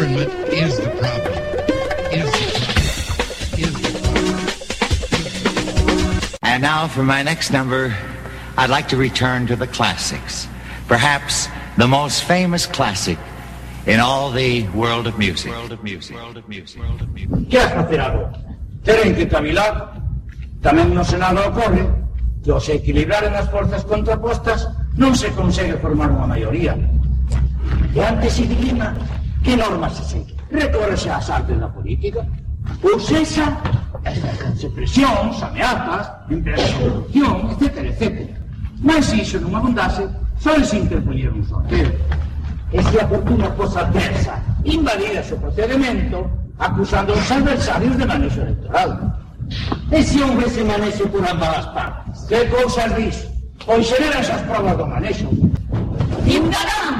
Government is the problem. Is the problem. Is the problem. And now for my next number, I'd like to return to the classics. Perhaps the most famous classic in all the world of music. World of music. World of music. World of music. Que has facer agora? Teren que cavilar. Tamén no Senado ocorre que ao se equilibraren as forzas contrapostas non se consegue formar unha maioría. E antes se dilema que normas se segue. Recórrese ás artes da política. Ou sexa, exercense presións, ameazas, empresas de corrupción, etc, etc. Mas se iso non abundase, só se interpoñer un sorteo. E se a fortuna fosa adversa, invalidase o procedimento, acusando aos adversarios de manexo electoral. E se houvese manexo por ambas as partes? Que cousas dis? Pois xeran esas provas do manexo. Ciudadanos,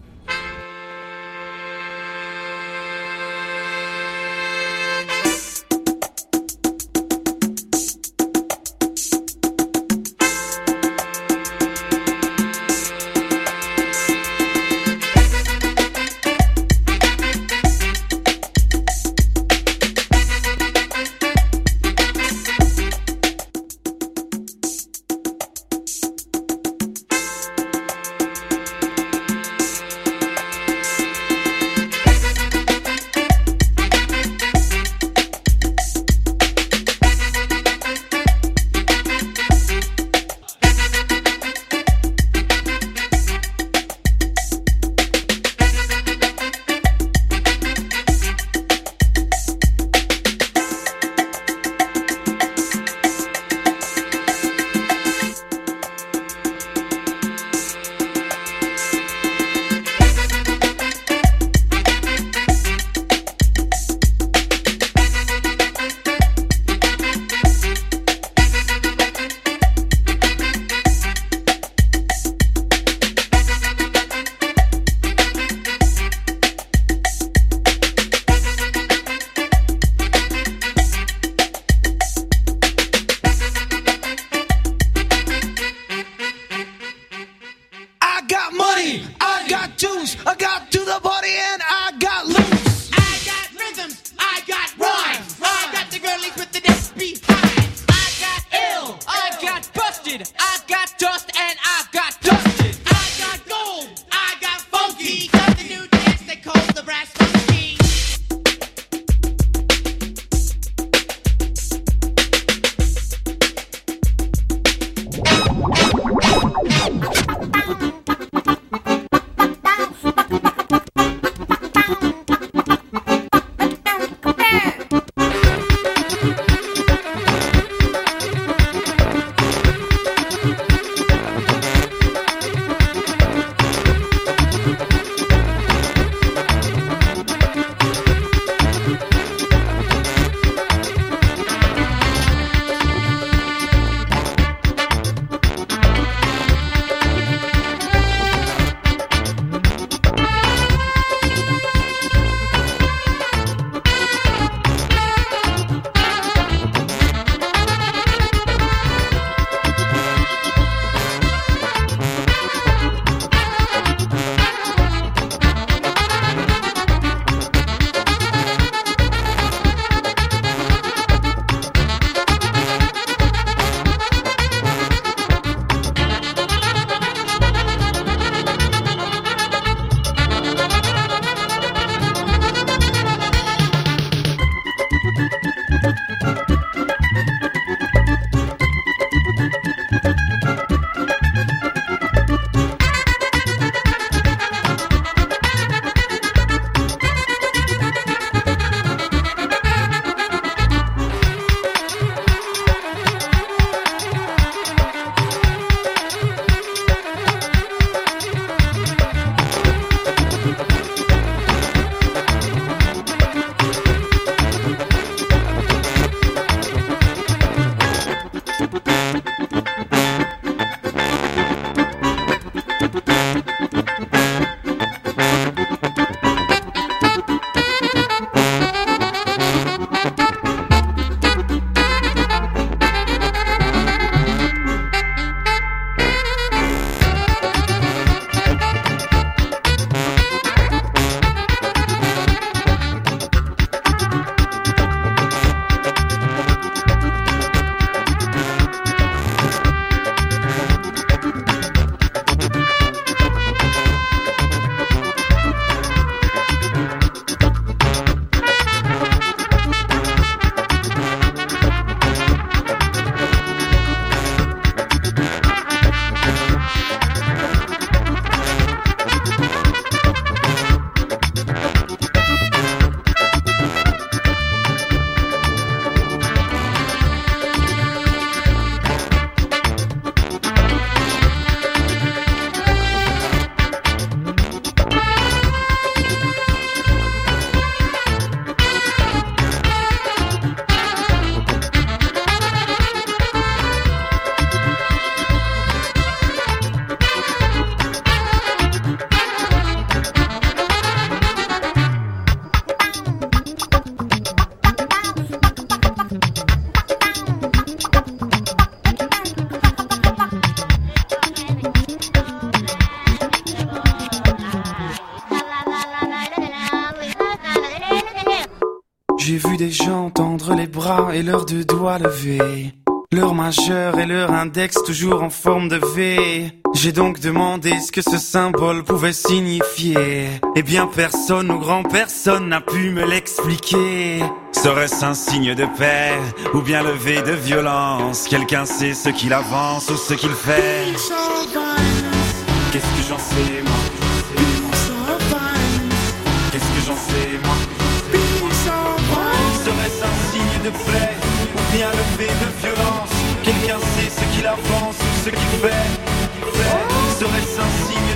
Leur majeur et leur index toujours en forme de V. J'ai donc demandé ce que ce symbole pouvait signifier. Eh bien personne ou grand personne n'a pu me l'expliquer. Serait-ce un signe de paix ou bien le V de violence? Quelqu'un sait ce qu'il avance ou ce qu'il fait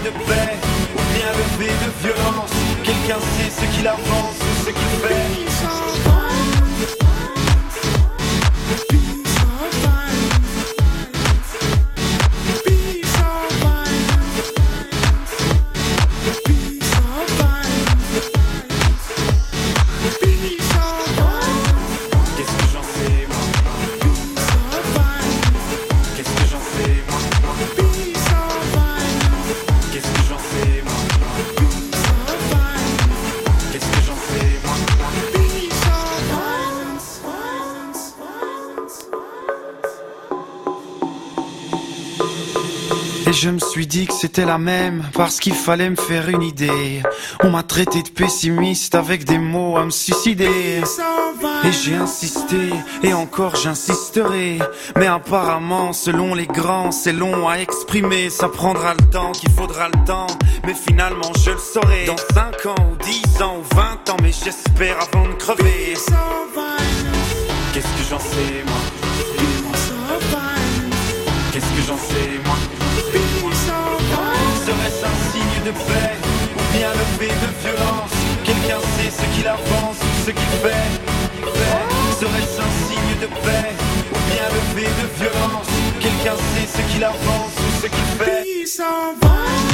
de paix ou bien le V de violence. Quelqu'un sait ce qu'il avance je me suis dit que c'était la même parce qu'il fallait me faire une idée. On m'a traité de pessimiste avec des mots à me suicider. Et j'ai insisté, et encore j'insisterai. Mais apparemment, selon les grands, c'est long à exprimer. Ça prendra le temps qu'il faudra le temps. Mais finalement, je le saurai. Dans 5 ans, ou 10 ans, ou 20 ans, mais j'espère avant de crever. Qu'est-ce que j'en sais, moi? De paix ou bien levé de violence. Quelqu'un sait ce qu'il avance ce qu'il fait. Serait-ce un signe de paix ou bien levé de violence? Quelqu'un sait ce qu'il avance ou ce qu'il fait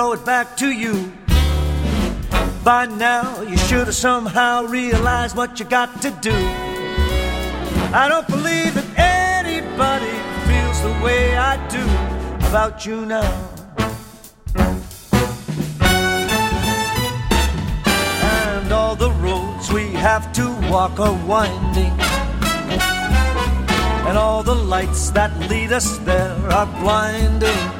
throw it back to you. By now, you should have somehow realized what you got to do. I don't believe that anybody feels the way I do about you now. And all the roads we have to walk are winding. And all the lights that lead us there are blinding.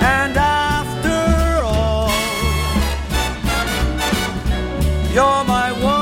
And after all, you're my wonder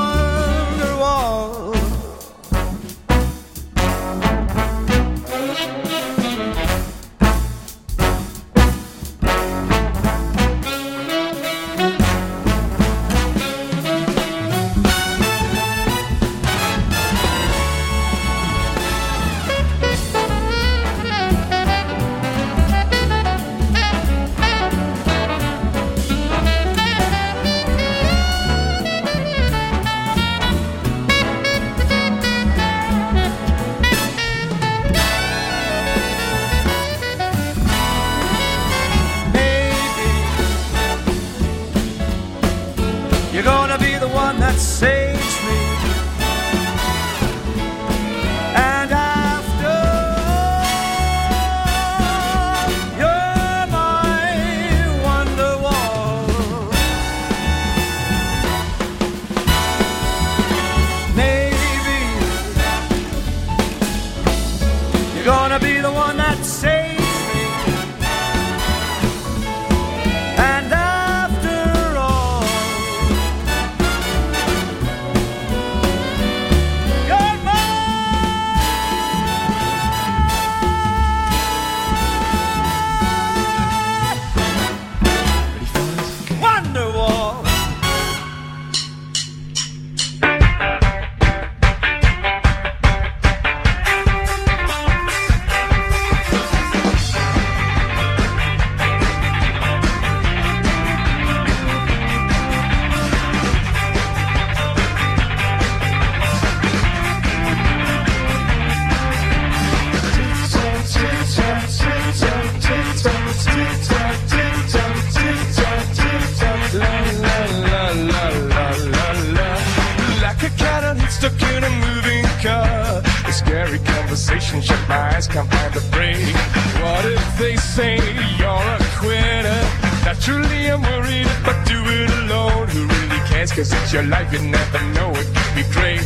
Cause it's your life, you never know. It could be great.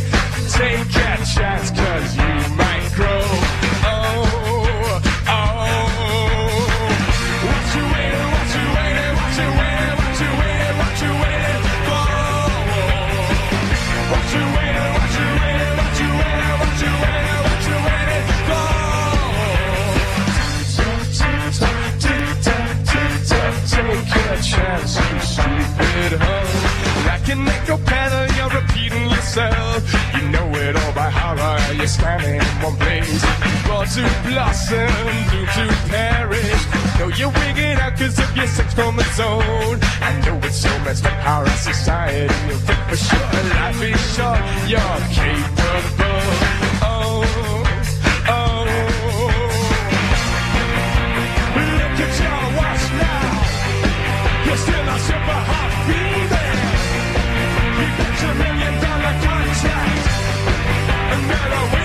Take a chance, cause you might grow. Oh, oh. What you waiting, what you waiting, what you waiting, what you waiting, what you waiting for? What you waiting, what you waiting, what you waiting, what you waiting, for? Take chance, you stupid hoe. Like an echo pedal, you're repeating yourself. You know it all by heart, you're standing in one place. Born to blossom, doomed to perish. Know you're wigging out cause of your sex chromosome. I know it's so messed up how our society will think for sure. Life is short, you're capable. Oh, oh. Look at your watch now. You're still a super hot You got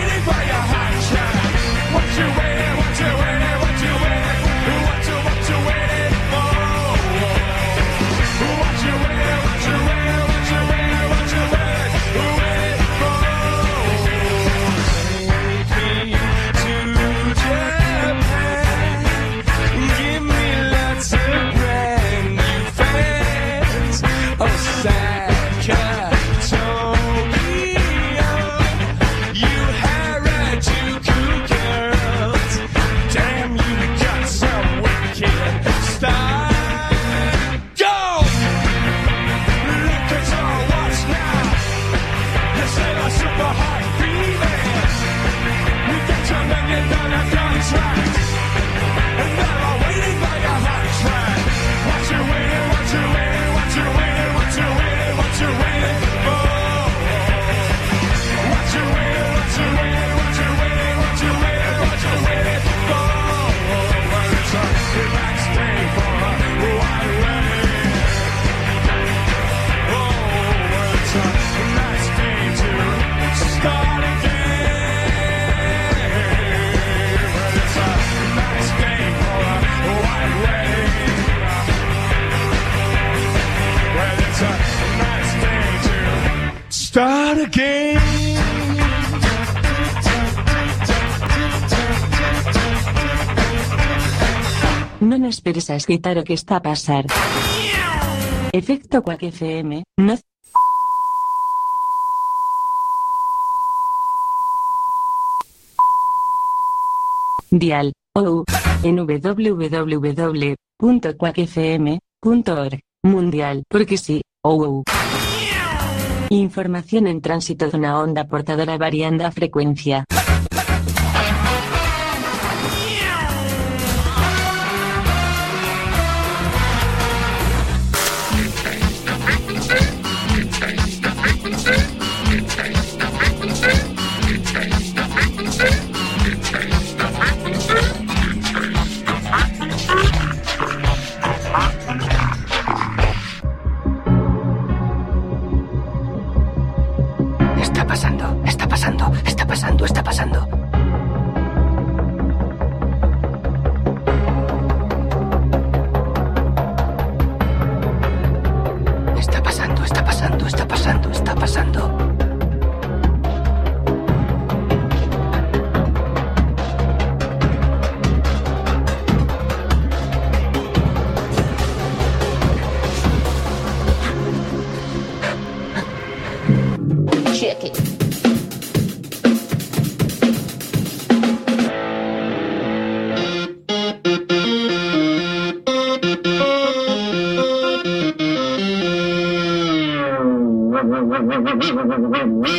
Esperes a o que está a pasar. Efecto Quack FM, no Dial, ou, en www.quackfm.org, mundial, porque sí, ou. Información en tránsito dunha onda portadora variando frecuencia. Pasando, está pasando, está pasando, está pasando. Está pasando, está pasando, está pasando, 何?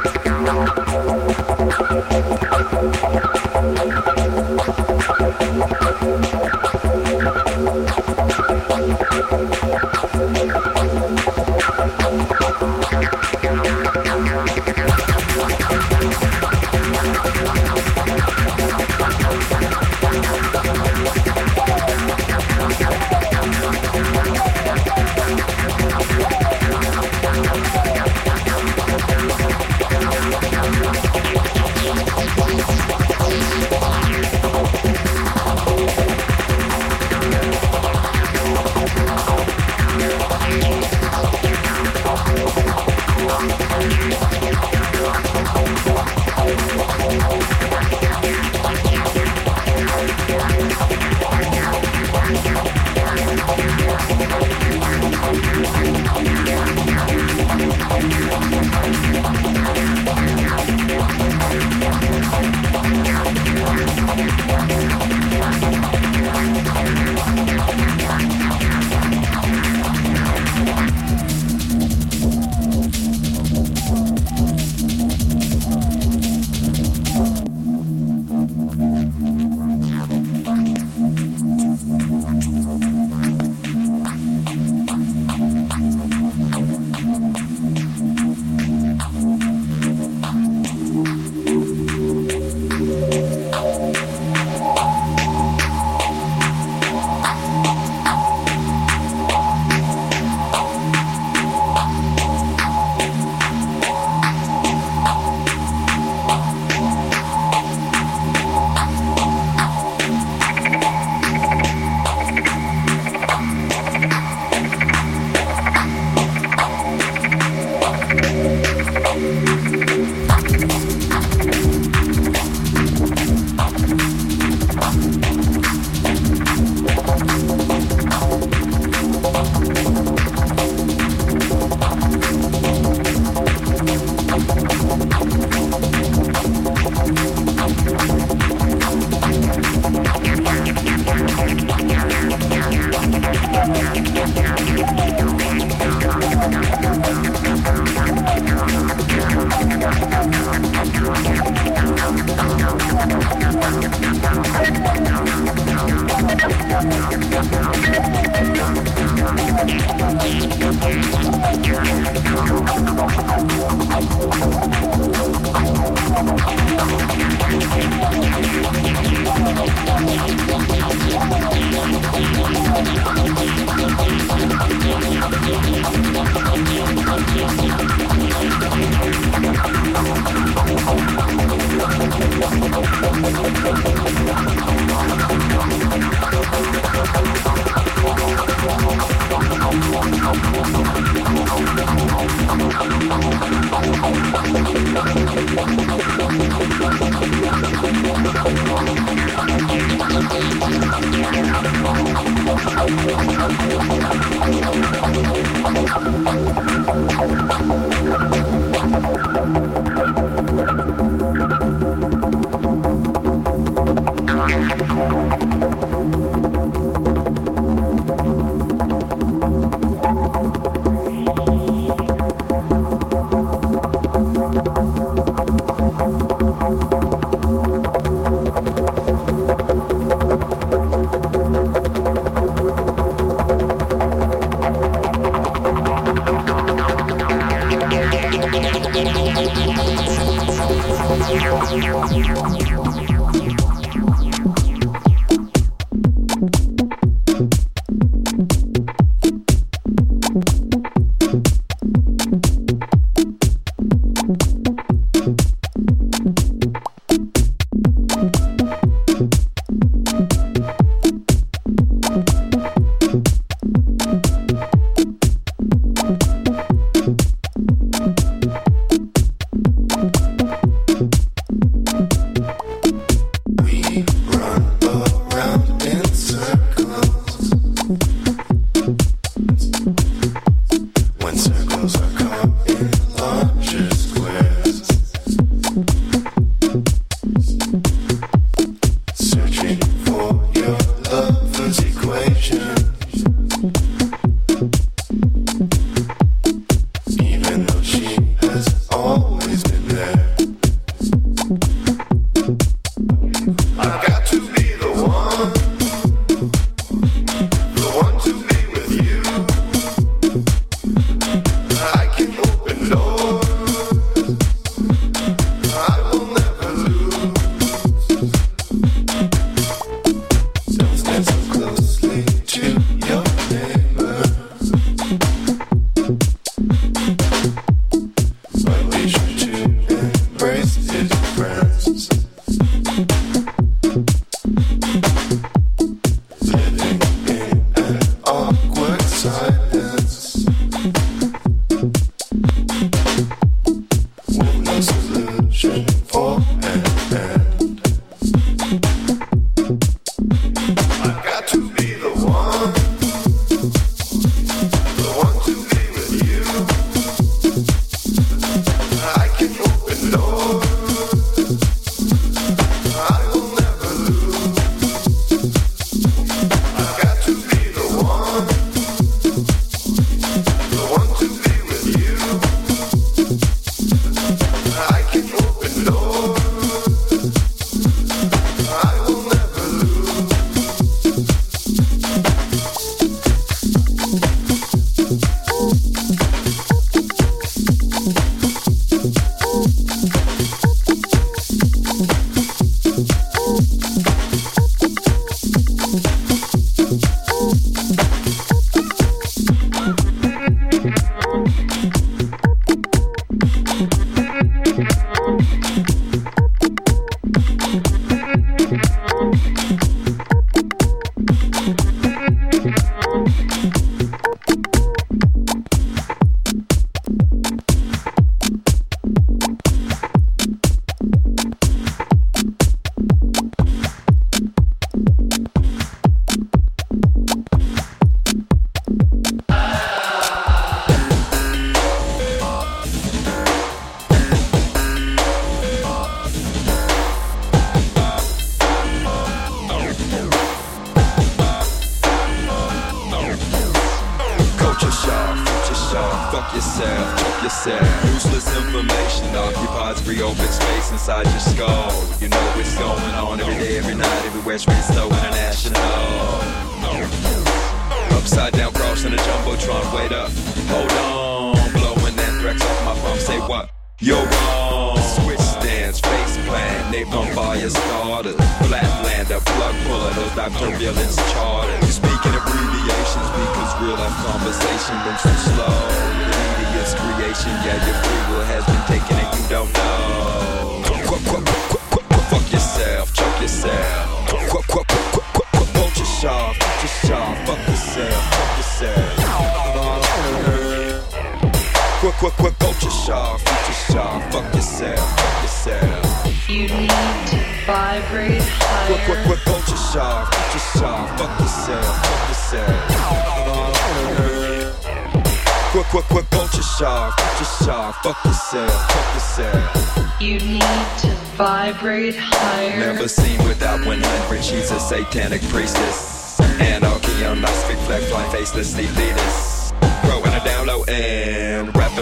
I've got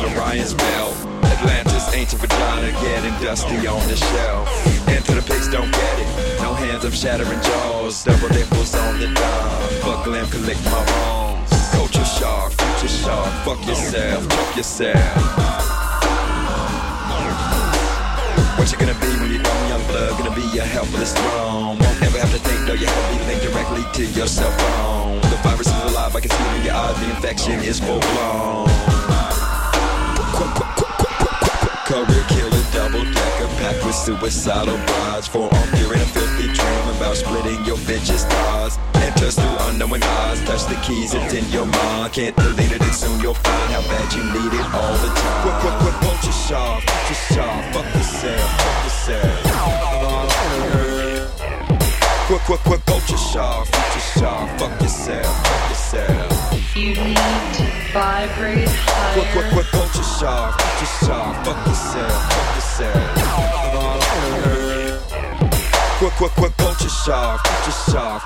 rapping Orion's belt. Atlantis, ancient vagina, getting dusty on the shelf. Into the pigs, don't get it. No hands of shattering jaws. Double nipples on the dime. Buckle and collect my wrongs. Culture shark, future shark. Fuck yourself, fuck yourself. What you gonna be when you're grown, young blood? Gonna be a helpless throne. Won't ever have to think, though you have to linked directly to your cell phone. The virus is alive, I can see it in your eyes. The infection is full blown. Career killer, double decker, packed with suicidal brides. Forearm fearing a filthy dream about splitting your bitch's thighs. Enters through unknowing eyes, touch the keys, it's in your mind. Can't delete it, and soon you'll find how bad you need it all the time. Quick, quick, quick, vulture shark, vulture shark, fuck yourself, fuck yourself. Quick, quick, quick, vulture shark, future shark, fuck yourself, fuck yourself. You need to vibrate Quick, quick, higher. quick, vulture shark, future shark, fuck yourself, fuck yourself. Quick, quick, quick, fuck yourself,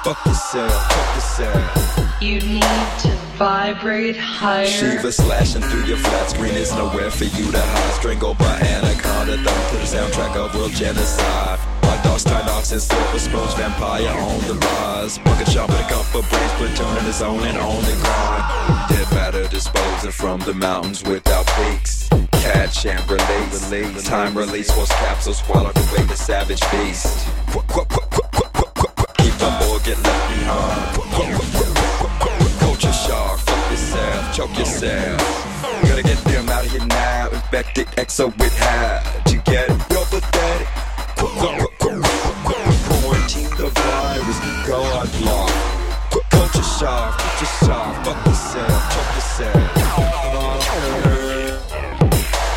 fuck yourself. You need to vibrate higher. Shiva slashing through your flat screen is nowhere for you to hide. Strangled by anaconda, thumb to the soundtrack of world genocide. Dogs tied ox and silver spoons, vampire on the rise. Bucket shop with a cup of brains, platoon in his own and on the grind. Dead matter disposing from the mountains without peaks. Catch and release. release. Time release was capsules swallowed away the savage beast. Keep the boy get left behind. Culture shark, fuck yourself, choke yourself. Gotta get them out of here now. Infected exo with hide. You get? You're pathetic. Quarantine the virus. God block. Quack, Culture shark, future shark, fuck yourself, choke yourself.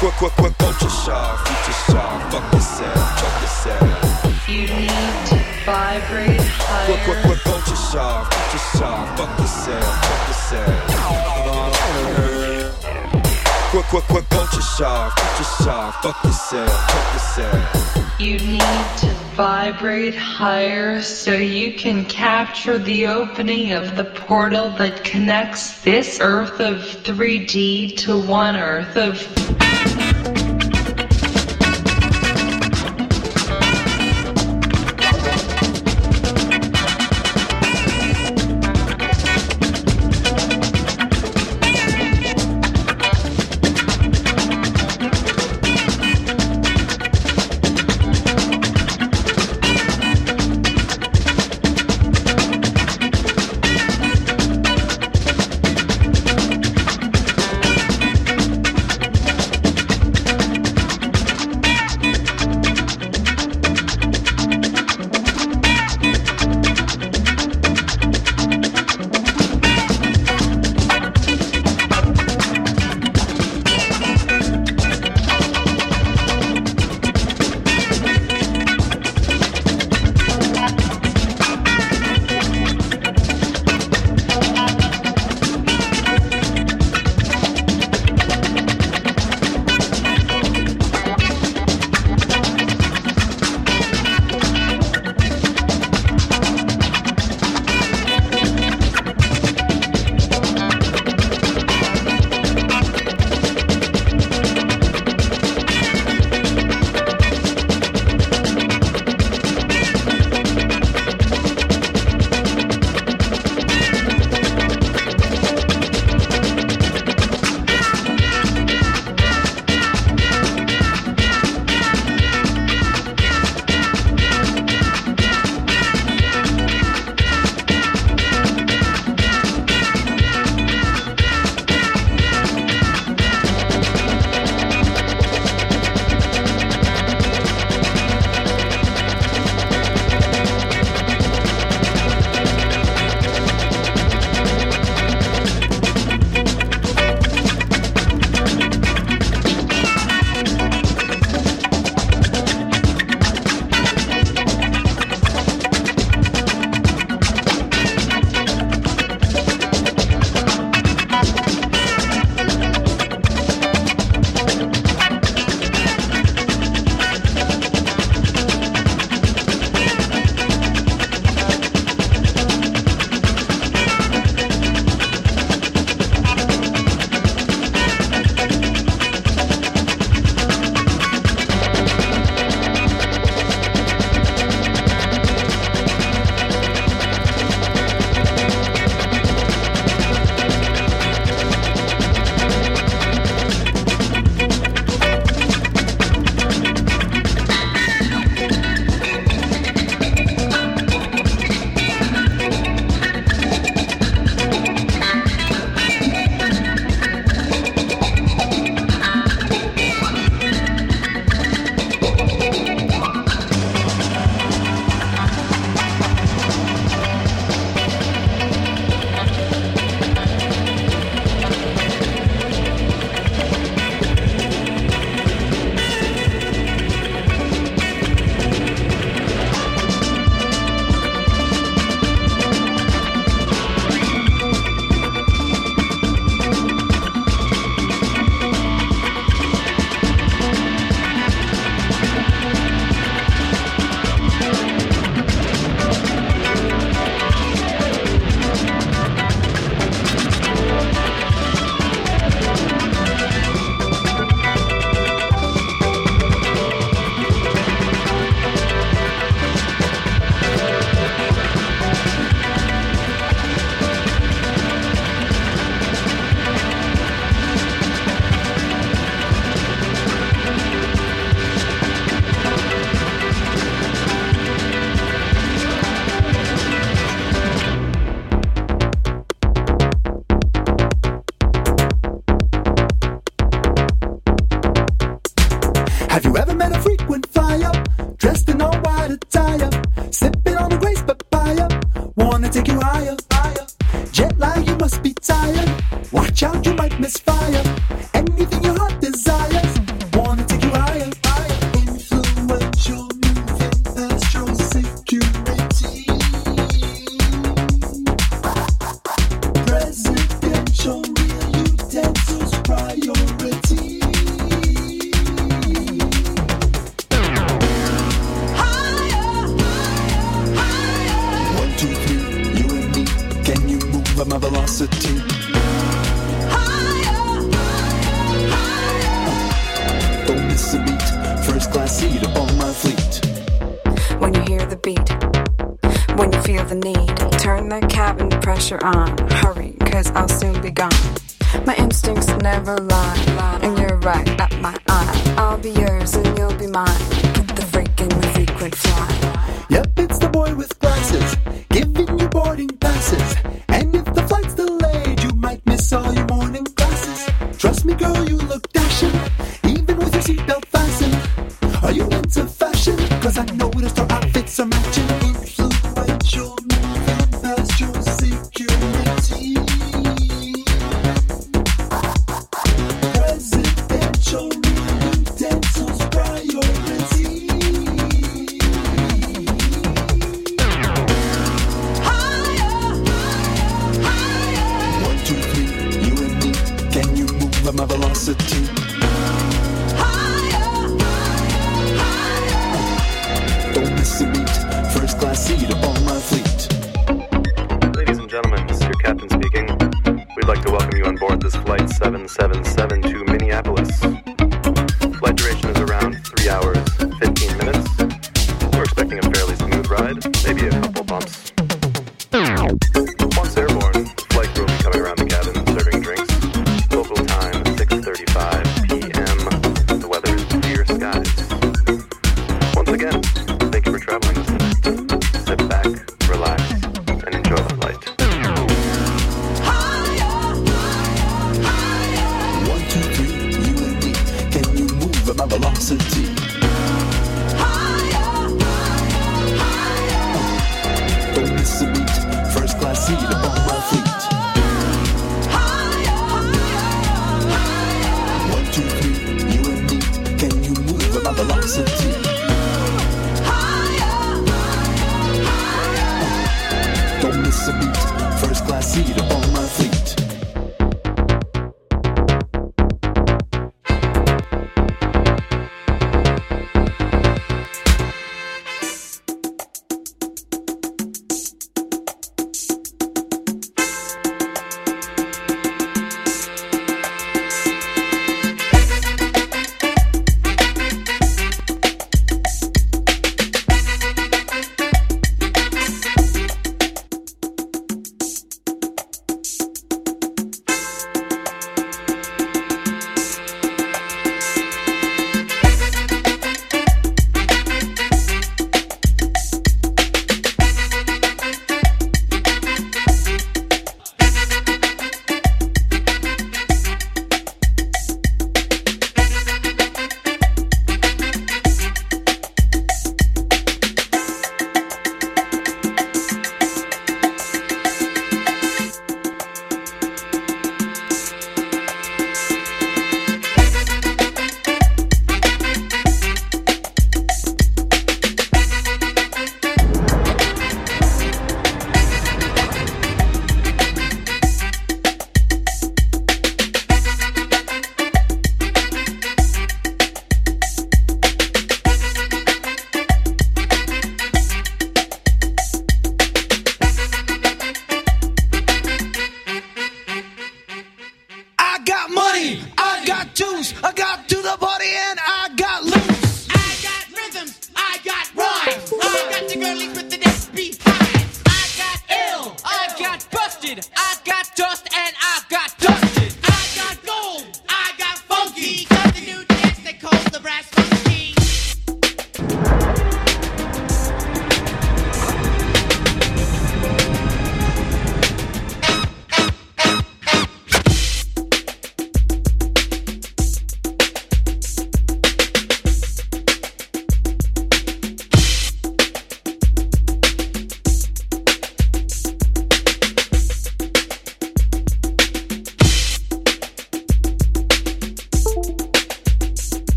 Quick, quick, quick, vulture shark, future shark, fuck yourself, choke yourself. You need to vibrate Quick, quick, higher. quick, vulture shark, future shark, fuck yourself, choke yourself. Quick, quick, quick, vulture shark, future shark, fuck yourself, choke yourself. You need to vibrate higher so you can capture the opening of the portal that connects this Earth of 3D to one Earth of